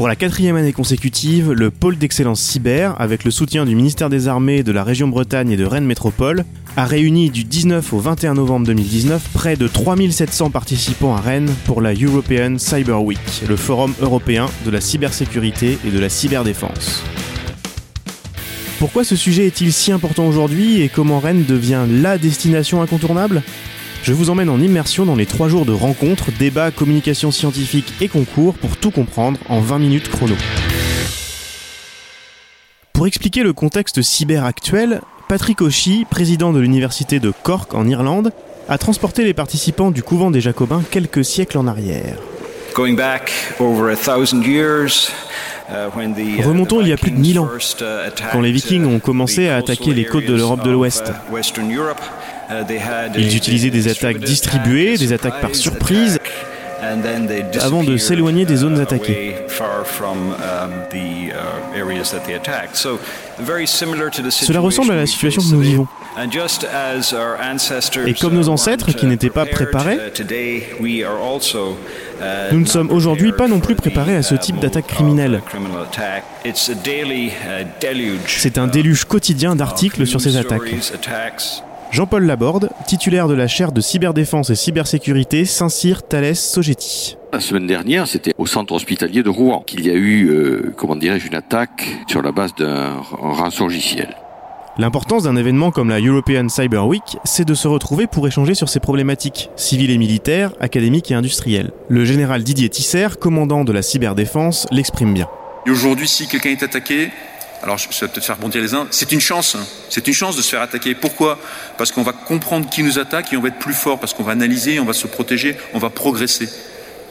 Pour la quatrième année consécutive, le pôle d'excellence cyber, avec le soutien du ministère des Armées, de la région Bretagne et de Rennes Métropole, a réuni du 19 au 21 novembre 2019 près de 3700 participants à Rennes pour la European Cyber Week, le forum européen de la cybersécurité et de la cyberdéfense. Pourquoi ce sujet est-il si important aujourd'hui et comment Rennes devient la destination incontournable? Je vous emmène en immersion dans les trois jours de rencontres, débats, communication scientifique et concours pour tout comprendre en 20 minutes chrono. Pour expliquer le contexte cyber actuel, Patrick Auchy, président de l'université de Cork en Irlande, a transporté les participants du couvent des Jacobins quelques siècles en arrière. Uh, Remontons il y a plus de 1000 ans, quand les Vikings ont commencé à attaquer les côtes de l'Europe de l'Ouest. Ils utilisaient des attaques distribuées, des attaques par surprise, avant de s'éloigner des zones attaquées. Cela ressemble à la situation que nous vivons. Et comme nos ancêtres qui n'étaient pas préparés, nous ne sommes aujourd'hui pas non plus préparés à ce type d'attaque criminelle. C'est un déluge quotidien d'articles sur ces attaques. Jean-Paul Laborde, titulaire de la chaire de cyberdéfense et cybersécurité Saint-Cyr Thalès Sogeti. La semaine dernière, c'était au centre hospitalier de Rouen qu'il y a eu, euh, comment dirais-je, une attaque sur la base d'un rançon logiciel. L'importance d'un événement comme la European Cyber Week, c'est de se retrouver pour échanger sur ces problématiques, civiles et militaires, académiques et industrielles. Le général Didier Tisser, commandant de la cyberdéfense, l'exprime bien. Aujourd'hui, si quelqu'un est attaqué, alors je vais peut-être faire bondir les uns, c'est une chance, hein. c'est une chance de se faire attaquer. Pourquoi? Parce qu'on va comprendre qui nous attaque et on va être plus fort, parce qu'on va analyser, on va se protéger, on va progresser.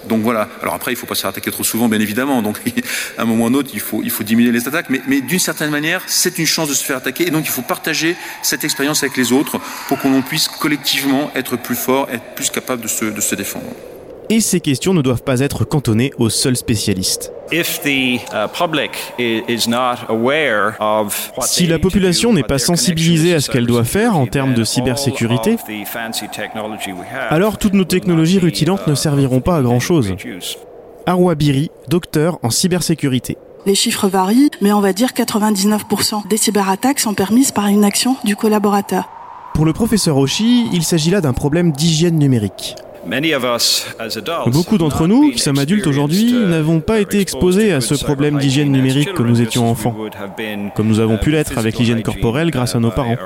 Donc voilà. Alors après, il faut pas se faire attaquer trop souvent, bien évidemment. Donc à un moment ou à un autre, il faut, il faut diminuer les attaques. Mais, mais d'une certaine manière, c'est une chance de se faire attaquer. Et donc il faut partager cette expérience avec les autres pour qu'on puisse collectivement être plus fort, être plus capable de se, de se défendre. Et ces questions ne doivent pas être cantonnées aux seuls spécialistes. Uh, si la population n'est pas sensibilisée à ce qu'elle doit faire en termes de cybersécurité, alors toutes nos technologies rutilantes ne serviront pas à grand-chose. Arwa Biri, docteur en cybersécurité. Les chiffres varient, mais on va dire 99% des cyberattaques sont permises par une action du collaborateur. Pour le professeur Oshi, il s'agit là d'un problème d'hygiène numérique. Beaucoup d'entre nous, qui sommes adultes aujourd'hui, n'avons pas été exposés à ce problème d'hygiène numérique que nous étions enfants, comme nous avons pu l'être avec l'hygiène corporelle grâce à nos parents.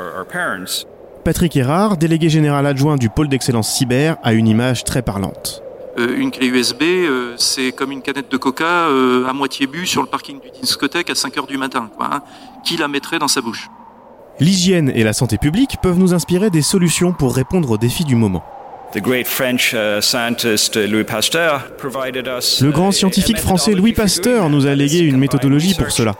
Patrick Erard, délégué général adjoint du pôle d'excellence cyber, a une image très parlante. Euh, une clé USB, euh, c'est comme une canette de coca euh, à moitié bu sur le parking du discothèque à 5 heures du matin. Hein. Qui la mettrait dans sa bouche? L'hygiène et la santé publique peuvent nous inspirer des solutions pour répondre aux défis du moment. Uh, Le grand scientifique français Louis Pasteur nous a légué une méthodologie pour cela.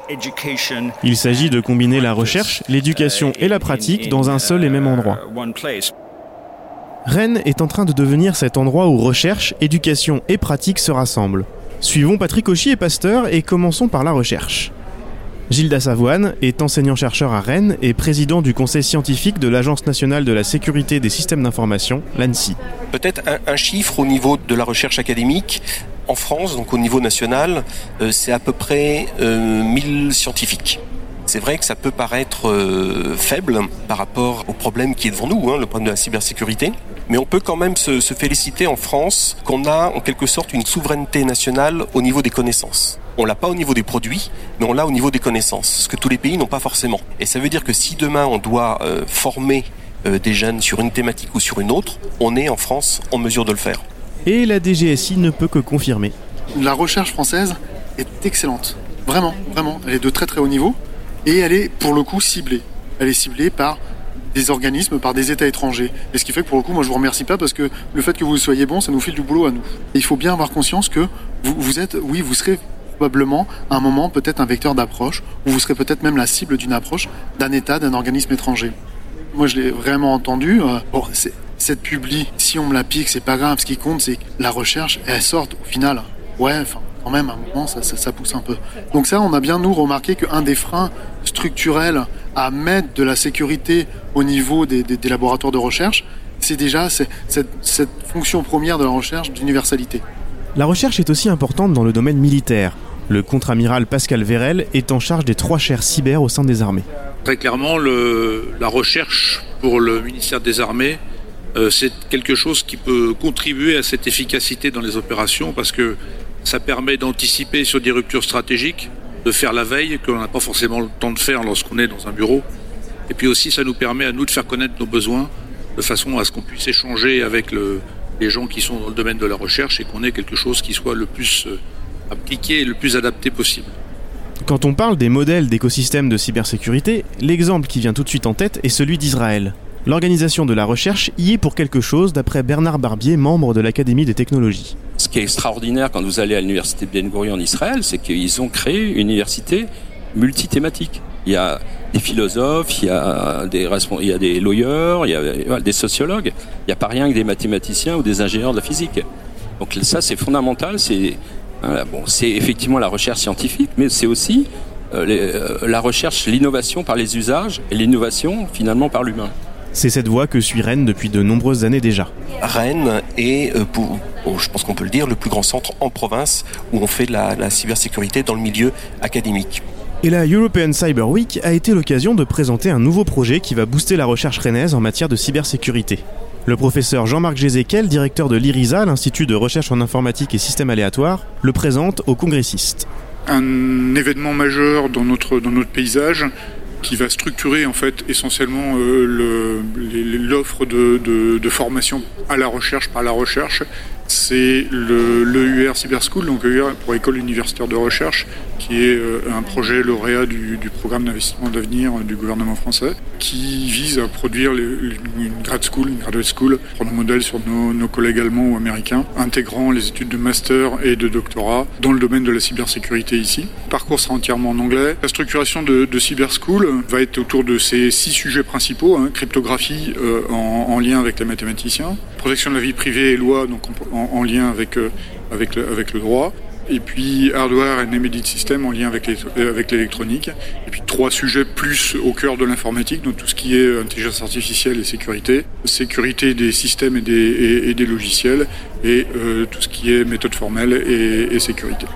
Il s'agit de combiner la recherche, l'éducation et la pratique dans un seul et même endroit. Rennes est en train de devenir cet endroit où recherche, éducation et pratique se rassemblent. Suivons Patrick Auchy et Pasteur et commençons par la recherche. Gilda Savoine est enseignant-chercheur à Rennes et président du conseil scientifique de l'Agence nationale de la sécurité des systèmes d'information, l'ANSI. Peut-être un, chiffre au niveau de la recherche académique. En France, donc au niveau national, euh, c'est à peu près 1000 euh, scientifiques. C'est vrai que ça peut paraître euh, faible par rapport au problème qui est devant nous, hein, le problème de la cybersécurité. Mais on peut quand même se, se féliciter en France qu'on a en quelque sorte une souveraineté nationale au niveau des connaissances. On l'a pas au niveau des produits, mais on l'a au niveau des connaissances, ce que tous les pays n'ont pas forcément. Et ça veut dire que si demain on doit euh, former euh, des jeunes sur une thématique ou sur une autre, on est en France en mesure de le faire. Et la DGSI ne peut que confirmer. La recherche française est excellente. Vraiment, vraiment. Elle est de très très haut niveau. Et elle est pour le coup ciblée. Elle est ciblée par des organismes, par des États étrangers. Et ce qui fait que pour le coup, moi je vous remercie pas parce que le fait que vous soyez bon, ça nous file du boulot à nous. Et il faut bien avoir conscience que vous, êtes, oui, vous serez probablement un moment peut-être un vecteur d'approche, ou vous serez peut-être même la cible d'une approche d'un État, d'un organisme étranger. Moi, je l'ai vraiment entendu. Euh, bon, cette publi, si on me la pique, c'est pas grave. Ce qui compte, c'est que la recherche, elle sorte au final. Ouais, enfin, quand même, à un moment, ça, ça, pousse un peu. Donc ça, on a bien, nous, remarqué qu'un des freins structurels à mettre de la sécurité au niveau des, des, laboratoires de recherche, c'est déjà cette, cette fonction première de la recherche d'universalité. La recherche est aussi importante dans le domaine militaire. Le contre-amiral Pascal Vérel est en charge des trois chaires cyber au sein des armées. Très clairement, le, la recherche pour le ministère des Armées, euh, c'est quelque chose qui peut contribuer à cette efficacité dans les opérations parce que ça permet d'anticiper sur des ruptures stratégiques, de faire la veille que l'on n'a pas forcément le temps de faire lorsqu'on est dans un bureau. Et puis aussi, ça nous permet à nous de faire connaître nos besoins de façon à ce qu'on puisse échanger avec le, les gens qui sont dans le domaine de la recherche et qu'on ait quelque chose qui soit le plus euh, appliqué et le plus adapté possible. Quand on parle des modèles d'écosystèmes de cybersécurité, l'exemple qui vient tout de suite en tête est celui d'Israël. L'organisation de la recherche y est pour quelque chose d'après Bernard Barbier, membre de l'Académie des technologies. Ce qui est extraordinaire quand vous allez à l'université de Ben Gurion en Israël, c'est qu'ils ont créé une université multithématique. Il y a des philosophes, il y a des, il y a des lawyers, il y a des sociologues. Il n'y a pas rien que des mathématiciens ou des ingénieurs de la physique. Donc ça, c'est fondamental. C'est effectivement la recherche scientifique, mais c'est aussi euh, euh, la recherche, l'innovation par les usages et l'innovation finalement par l'humain. C'est cette voie que suit Rennes depuis de nombreuses années déjà. Rennes est, euh, pour, je pense qu'on peut le dire, le plus grand centre en province où on fait la, la cybersécurité dans le milieu académique. Et la European Cyber Week a été l'occasion de présenter un nouveau projet qui va booster la recherche rennaise en matière de cybersécurité. Le professeur Jean-Marc Gézéquel, directeur de l'IRISA, l'Institut de recherche en informatique et systèmes aléatoires, le présente aux congressistes. Un événement majeur dans notre, dans notre paysage qui va structurer en fait essentiellement euh, l'offre de, de, de, formation à la recherche par la recherche c'est l'EUR Cyber School, donc EUR pour École universitaire de recherche, qui est euh, un projet lauréat du, programme d'investissement d'avenir du gouvernement français, qui vise à produire une grad school, une graduate school, prendre modèle sur nos, collègues allemands ou américains, intégrant les études de master et de doctorat dans le domaine de la cybersécurité ici. Le parcours sera entièrement en anglais. La structuration de, Cyber School va être autour de ces six sujets principaux, hein, cryptographie euh, en, lien avec les mathématiciens, protection de la vie privée et loi, donc en, lien avec, euh, avec, le, avec le droit, et puis hardware et embedded system en lien avec, euh, avec l'électronique, et puis trois sujets plus au cœur de l'informatique, donc tout ce qui est intelligence artificielle et sécurité, sécurité des systèmes et des, et, des logiciels, et euh, tout ce qui est méthode formelle et, et sécurité.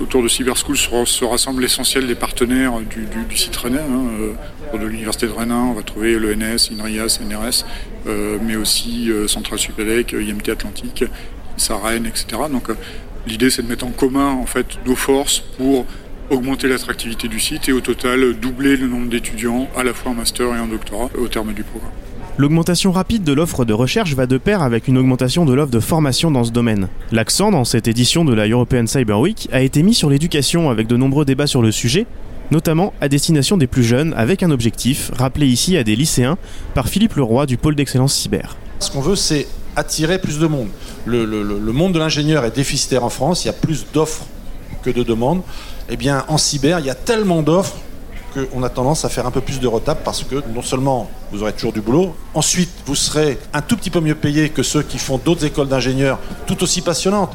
Autour de Cyberschool se, se rassemble l'essentiel des partenaires du, du, du site Rennes. Hein, autour de l'université de Rennes, on va trouver l'ENS, INRIAS, NRS, euh, mais aussi euh, Centrale Supélec, IMT Atlantique, Sarenne, etc. Donc euh, l'idée c'est de mettre en commun en fait nos forces pour augmenter l'attractivité du site et au total doubler le nombre d'étudiants à la fois en master et en doctorat au terme du programme. L'augmentation rapide de l'offre de recherche va de pair avec une augmentation de l'offre de formation dans ce domaine. L'accent dans cette édition de la European Cyber Week a été mis sur l'éducation avec de nombreux débats sur le sujet, notamment à destination des plus jeunes avec un objectif, rappelé ici à des lycéens par Philippe Leroy du pôle d'excellence cyber. Ce qu'on veut, c'est attirer plus de monde. Le, monde de l'ingénieur est déficitaire en France, il y a plus d'offres que de demandes. Eh bien, en cyber, il y a tellement d'offres qu'on a tendance à faire un peu plus de retard parce que non seulement vous aurez toujours du boulot, ensuite vous serez un tout petit peu mieux payé que ceux qui font d'autres écoles d'ingénieurs tout aussi passionnantes.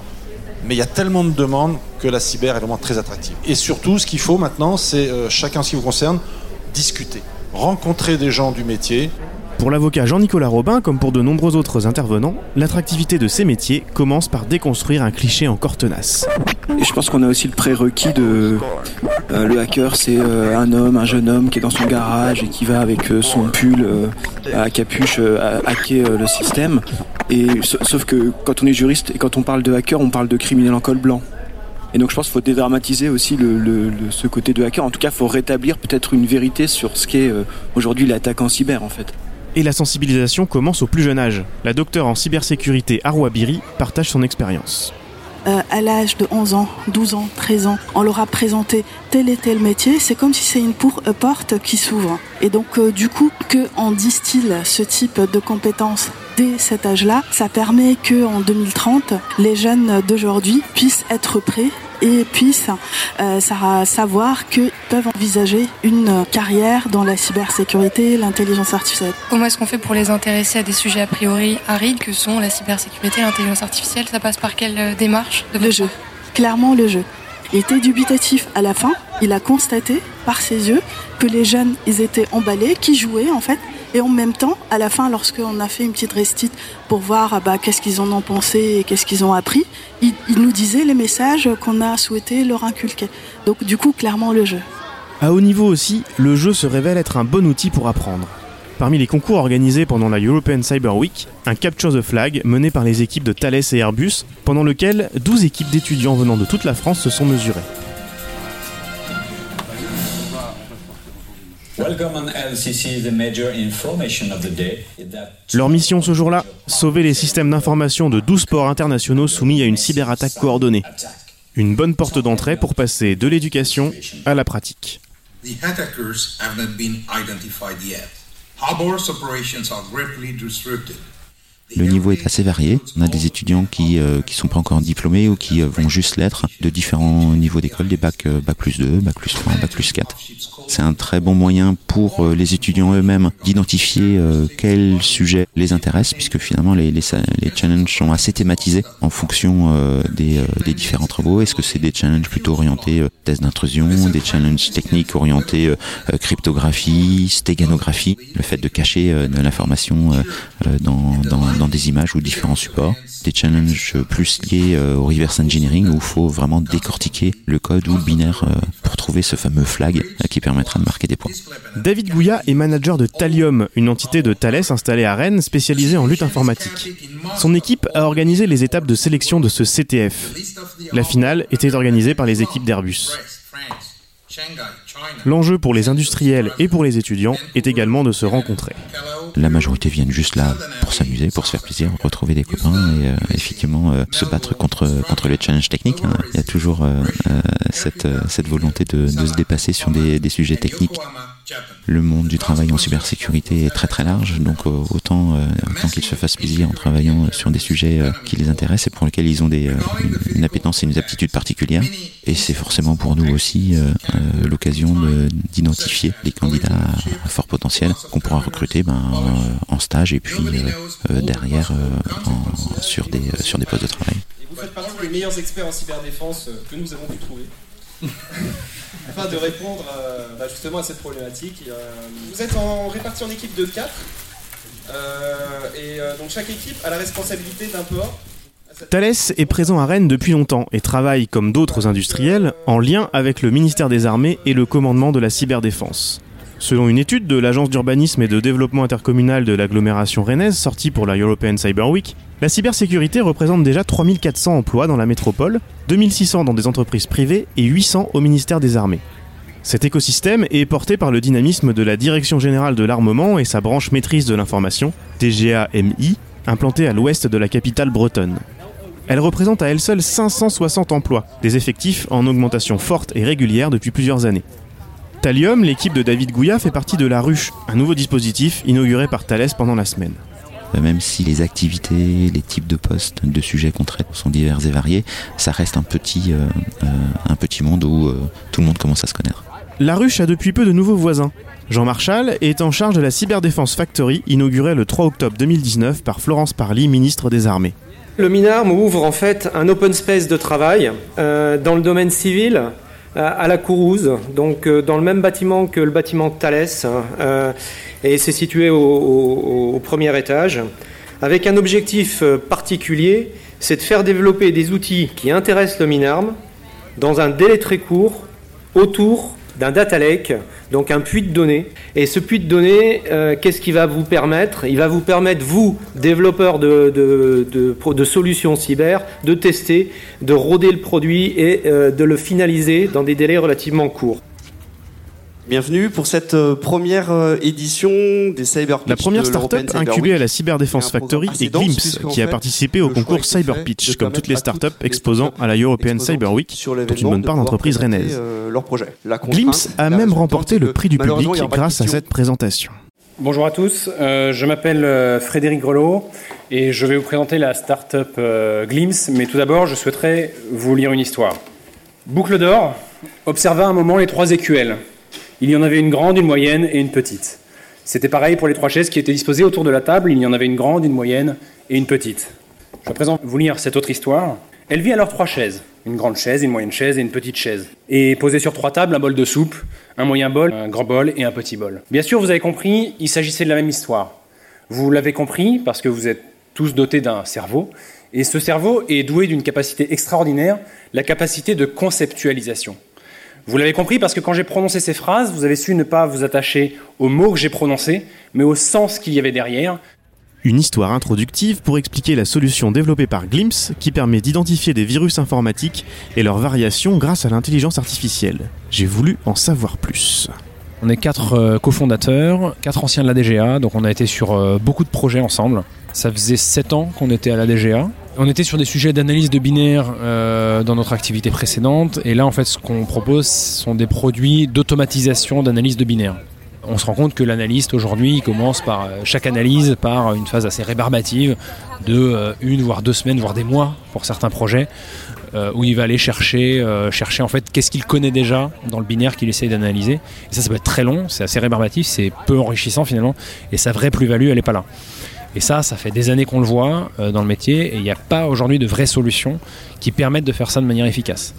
Mais il y a tellement de demandes que la cyber est vraiment très attractive. Et surtout, ce qu'il faut maintenant, c'est euh, chacun ce qui vous concerne, discuter, rencontrer des gens du métier, pour l'avocat Jean-Nicolas Robin, comme pour de nombreux autres intervenants, l'attractivité de ces métiers commence par déconstruire un cliché encore tenace. Je pense qu'on a aussi le prérequis de euh, le hacker, c'est euh, un homme, un jeune homme qui est dans son garage et qui va avec euh, son pull à capuche hacker le système. Et sauf que quand on est juriste et quand on parle de hacker, on parle de criminel en col blanc. Et donc je pense qu'il faut dédramatiser aussi ce côté de hacker. En tout cas, il faut rétablir peut-être une vérité sur ce qu'est aujourd'hui l'attaque en cyber en fait et la sensibilisation commence au plus jeune âge. La docteure en cybersécurité Arwa Biri partage son expérience. Euh, à l'âge de 11 ans, 12 ans, 13 ans, on leur a présenté tel et tel métier, c'est comme si c'est une euh, porte qui s'ouvre. Et donc euh, du coup, qu'on distille ce type de compétences dès cet âge-là, ça permet que en 2030, les jeunes d'aujourd'hui puissent être prêts et puissent euh, savoir qu'ils peuvent envisager une carrière dans la cybersécurité, l'intelligence artificielle. Comment est-ce qu'on fait pour les intéresser à des sujets a priori arides que sont la cybersécurité, l'intelligence artificielle? Ça passe par quelle euh, démarche Le jeu. Clairement le jeu. Il était dubitatif à la fin. Il a constaté par ses yeux que les jeunes, ils étaient emballés, qui jouaient en fait, Et en même temps, à la fin, lorsqu'on a fait une petite restite pour voir ah bah, qu'est-ce qu'ils en ont pensé et qu'est-ce qu'ils ont appris, ils, ils nous disaient les messages qu'on a souhaité leur inculquer. Donc du coup, clairement le jeu. À haut niveau aussi, le jeu se révèle être un bon outil pour apprendre. Parmi les concours organisés pendant la European Cyber Week, un Capture the Flag mené par les équipes de Thales et Airbus, pendant lequel 12 équipes d'étudiants venant de toute la France se sont mesurées. Leur mission ce jour-là Sauver les systèmes d'information de 12 ports internationaux soumis à une cyberattaque coordonnée. Une bonne porte d'entrée pour passer de l'éducation à la pratique. The Le niveau est assez varié. On a des étudiants qui euh, qui sont pas encore diplômés ou qui euh, vont juste l'être de différents niveaux d'école, des bacs euh, bac plus 2, bac plus 3, bac plus 4. C'est un très bon moyen pour euh, les étudiants eux-mêmes d'identifier quels sujets les intéressent, puisque finalement les, les, challenges sont assez thématisés en fonction des, des, différents travaux. Est-ce que c'est des challenges plutôt orientés tests d'intrusion, des challenges techniques orientés cryptographie, stéganographie, le fait de cacher de l'information dans, dans des images ou différents supports. Des challenges plus liés au reverse engineering où il faut vraiment décortiquer le code ou le binaire pour trouver ce fameux flag qui permettra de marquer des points. David Gouya est manager de Talium, une entité de Thales installée à Rennes spécialisée en lutte informatique. Son équipe a organisé les étapes de sélection de ce CTF. La finale était organisée par les équipes d'Airbus. L'enjeu pour les industriels et pour les étudiants est également de se rencontrer. La majorité viennent juste là pour s'amuser, pour se faire plaisir, retrouver des copains et euh, effectivement euh, se battre contre contre les challenges techniques. Hein. Il y a toujours euh, cette cette volonté de, de se dépasser sur des, des sujets techniques. Le monde du travail en cybersécurité est très très large, donc autant, euh, autant qu'ils se fassent plaisir en travaillant sur des sujets euh, qui les intéressent et pour lesquels ils ont des, euh, une appétence et une aptitude particulières. Et c'est forcément pour nous aussi l'occasion d'identifier les candidats à fort potentiel qu'on pourra recruter ben, en stage et puis derrière en, sur, des, sur des postes de travail. Et vous faites partie des meilleurs experts en cyberdéfense que nous avons pu trouver. afin de répondre euh, bah, justement à cette problématique. Euh, vous êtes en, répartis en équipe de 4 euh, et donc chaque équipe a la responsabilité d'un port. Thales est présent à Rennes depuis longtemps et travaille, comme d'autres industriels, en lien avec le ministère des Armées et le commandement de la cyberdéfense. Selon une étude de l'Agence d'urbanisme et de développement intercommunal de l'agglomération rennaise sortie pour la European Cyber Week, la cybersécurité représente déjà 3400 emplois dans la métropole, 2600 dans des entreprises privées et 800 au ministère des Armées. Cet écosystème est porté par le dynamisme de la Direction générale de l'armement et sa branche maîtrise de l'information, DGA-MI, implantée à l'ouest de la capitale bretonne. Elle représente à elle seule 560 emplois, des effectifs en augmentation forte et régulière depuis plusieurs années. Thallium, l'équipe de David Gouya fait partie de la Ruche, un nouveau dispositif inauguré par Thales pendant la semaine. Euh, même si les activités, les types de postes, de sujets qu'on traite sont divers et variés, ça reste un petit, euh, euh, un petit monde où euh, tout le monde commence à se connaître. La Ruche a depuis peu de nouveaux voisins. Jean Marchal est en charge de la Cyberdéfense Factory, inaugurée le 3 octobre 2019 par Florence Parly, ministre des Armées. Le MINARM ouvre en fait un open space de travail euh, dans le domaine civil à la Courouse, donc euh, dans le même bâtiment que le bâtiment Thales, euh, et c'est situé au, au, premier étage, avec un objectif euh, particulier, c'est de faire développer des outils qui intéressent le MINARM dans un délai très court autour d'un data lake, donc un puits de données. Et ce puits de données, euh, qu'est-ce qu'il va vous permettre? Il va vous permettre, vous, développeurs de, solutions cyber, de tester, de roder le produit et euh, de le finaliser dans des délais relativement courts. Bienvenue pour cette euh, première euh, édition des Cyber Pitch La première start-up incubée à la Cyberdéfense Factory est Glimpse, qui a participé au concours Cyber Pitch, comme toutes les start-up exposant à la European Cyber Week, dont une bonne part d'entreprises rennaises. Glimpse a même remporté le prix du public grâce à cette présentation. Bonjour à tous, euh, je m'appelle Frédéric Grelot et je vais vous présenter la start-up Glimpse, mais tout d'abord je souhaiterais vous lire une histoire. Boucle d'or observa un moment les trois écuelles. Il y en avait une grande, une moyenne et une petite. C'était pareil pour les trois chaises qui étaient disposées autour de la table. Il y en avait une grande, une moyenne et une petite. Je vais à présent vous lire cette autre histoire. Elle vit alors trois chaises, Une grande chaise, une moyenne chaise et une petite chaise. Et posé sur trois tables, un bol de soupe, un moyen bol, un grand bol et un petit bol. Bien sûr, vous avez compris, il s'agissait de la même histoire. Vous l'avez compris parce que vous êtes tous dotés d'un cerveau. Et ce cerveau est doué d'une capacité extraordinaire, la capacité de conceptualisation. Vous l'avez compris parce que quand j'ai prononcé ces phrases, vous avez su ne pas vous attacher aux mots que j'ai prononcés, mais au sens qu'il y avait derrière. Une histoire introductive pour expliquer la solution développée par Glimpse qui permet d'identifier des virus informatiques et leurs variations grâce à l'intelligence artificielle. J'ai voulu en savoir plus. On est quatre euh, cofondateurs, quatre anciens de la DGA, donc on a été sur euh, beaucoup de projets ensemble. Ça faisait sept ans qu'on était à la DGA. On était sur des sujets d'analyse de binaire euh, dans notre activité précédente, et là en fait ce qu'on propose sont des produits d'automatisation d'analyse de binaire. On se rend compte que l'analyste aujourd'hui commence par euh, chaque analyse par une phase assez rébarbative de euh, une voire deux semaines voire des mois pour certains projets où il va aller chercher chercher en fait qu'est-ce qu'il connaît déjà dans le binaire qu'il essaye d'analyser. Et ça ça peut être très long, c'est assez rébarbatif, c'est peu enrichissant finalement et sa vraie plus-value elle est pas là. Et ça, ça fait des années qu'on le voit euh, dans le métier et il n'y a pas aujourd'hui de vraies solutions qui permettent de faire ça de manière efficace.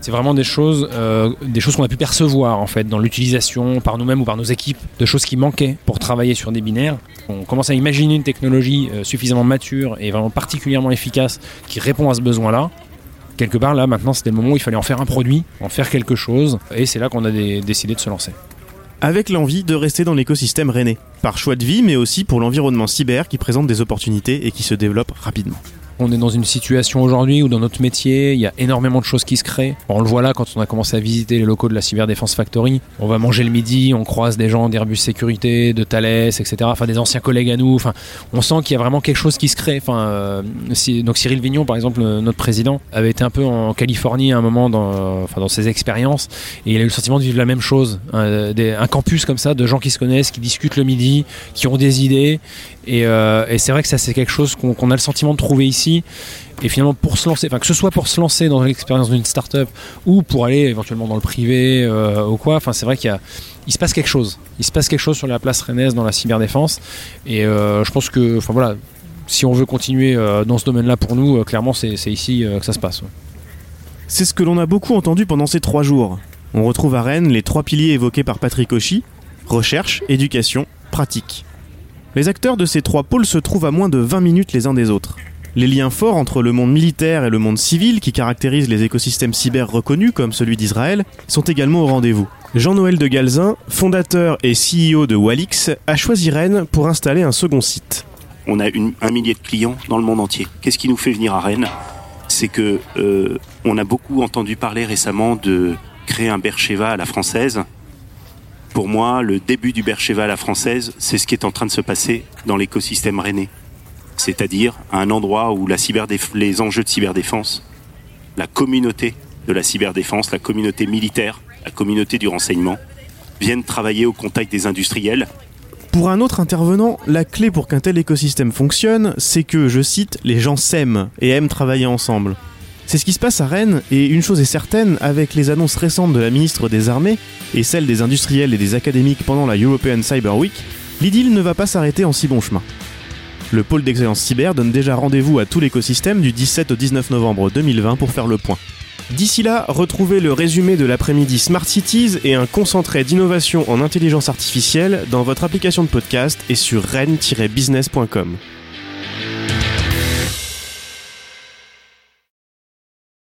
C'est vraiment des choses, euh, des choses qu'on a pu percevoir en fait dans l'utilisation par nous-mêmes ou par nos équipes, de choses qui manquaient pour travailler sur des binaires. On commence à imaginer une technologie euh, suffisamment mature et vraiment particulièrement efficace qui répond à ce besoin-là. Quelque part là, maintenant, c'était le moment où il fallait en faire un produit, en faire quelque chose, et c'est là qu'on a dé- décidé de se lancer. Avec l'envie de rester dans l'écosystème rennais, par choix de vie mais aussi pour l'environnement cyber qui présente des opportunités et qui se développe rapidement. On est dans une situation aujourd'hui où dans notre métier, il y a énormément de choses qui se créent. On le voit là quand on a commencé à visiter les locaux de la Cyber Defense Factory. On va manger le midi, on croise des gens d'Airbus Sécurité, de Thales, etc. Enfin, des anciens collègues à nous. On sent qu'il y a vraiment quelque chose qui se crée. Enfin, euh, donc Cyril Vignon, par exemple, notre président, avait été un peu en Californie à un moment dans, ses expériences et il a eu le sentiment de vivre la même chose. Un, campus comme ça de gens qui se connaissent, qui discutent le midi, qui ont des idées. Et, euh, c'est vrai que ça, c'est quelque chose qu'on a le sentiment de trouver ici. Et finalement, pour se lancer, enfin que ce soit pour se lancer dans l'expérience d'une start-up ou pour aller éventuellement dans le privé euh, ou quoi, enfin c'est vrai qu'il y a, se passe quelque chose. Il se passe quelque chose sur la place rennaise dans la cyberdéfense. Et euh, je pense que, enfin voilà, si on veut continuer euh, dans ce domaine-là pour nous, clairement c'est ici que ça se passe. C'est ce que l'on a beaucoup entendu pendant ces trois jours. On retrouve à Rennes les trois piliers évoqués par Patrick Auchy recherche, éducation, pratique. Les acteurs de ces trois pôles se trouvent à moins de 20 minutes les uns des autres. Les liens forts entre le monde militaire et le monde civil qui caractérisent les écosystèmes cyber reconnus comme celui d'Israël sont également au rendez-vous. Jean-Noël de Galzin, fondateur et CEO de Walix, a choisi Rennes pour installer un second site. On a un millier de clients dans le monde entier. Qu'est-ce qui nous fait venir à Rennes? C'est que euh, on a beaucoup entendu parler récemment de créer un Bercheva à la française. Pour moi, le début du Bercheva à la française, c'est ce qui est en train de se passer dans l'écosystème rennais. C'est-à-dire un endroit où les enjeux de cyberdéfense, la communauté de la cyberdéfense, la communauté militaire, la communauté du renseignement, viennent travailler au contact des industriels Pour un autre intervenant, la clé pour qu'un tel écosystème fonctionne, c'est que, je cite, les gens s'aiment et aiment travailler ensemble. C'est ce qui se passe à Rennes, et une chose est certaine, avec les annonces récentes de la ministre des Armées et celles des industriels et des académiques pendant la European Cyber Week, l'idylle ne va pas s'arrêter en si bon chemin. Le pôle d'excellence cyber donne déjà rendez-vous à tout l'écosystème du 17 au 19 novembre 2020 pour faire le point. D'ici là, retrouvez le résumé de l'après-midi Smart Cities et un concentré d'innovation en intelligence artificielle dans votre application de podcast et sur rennes-business.com.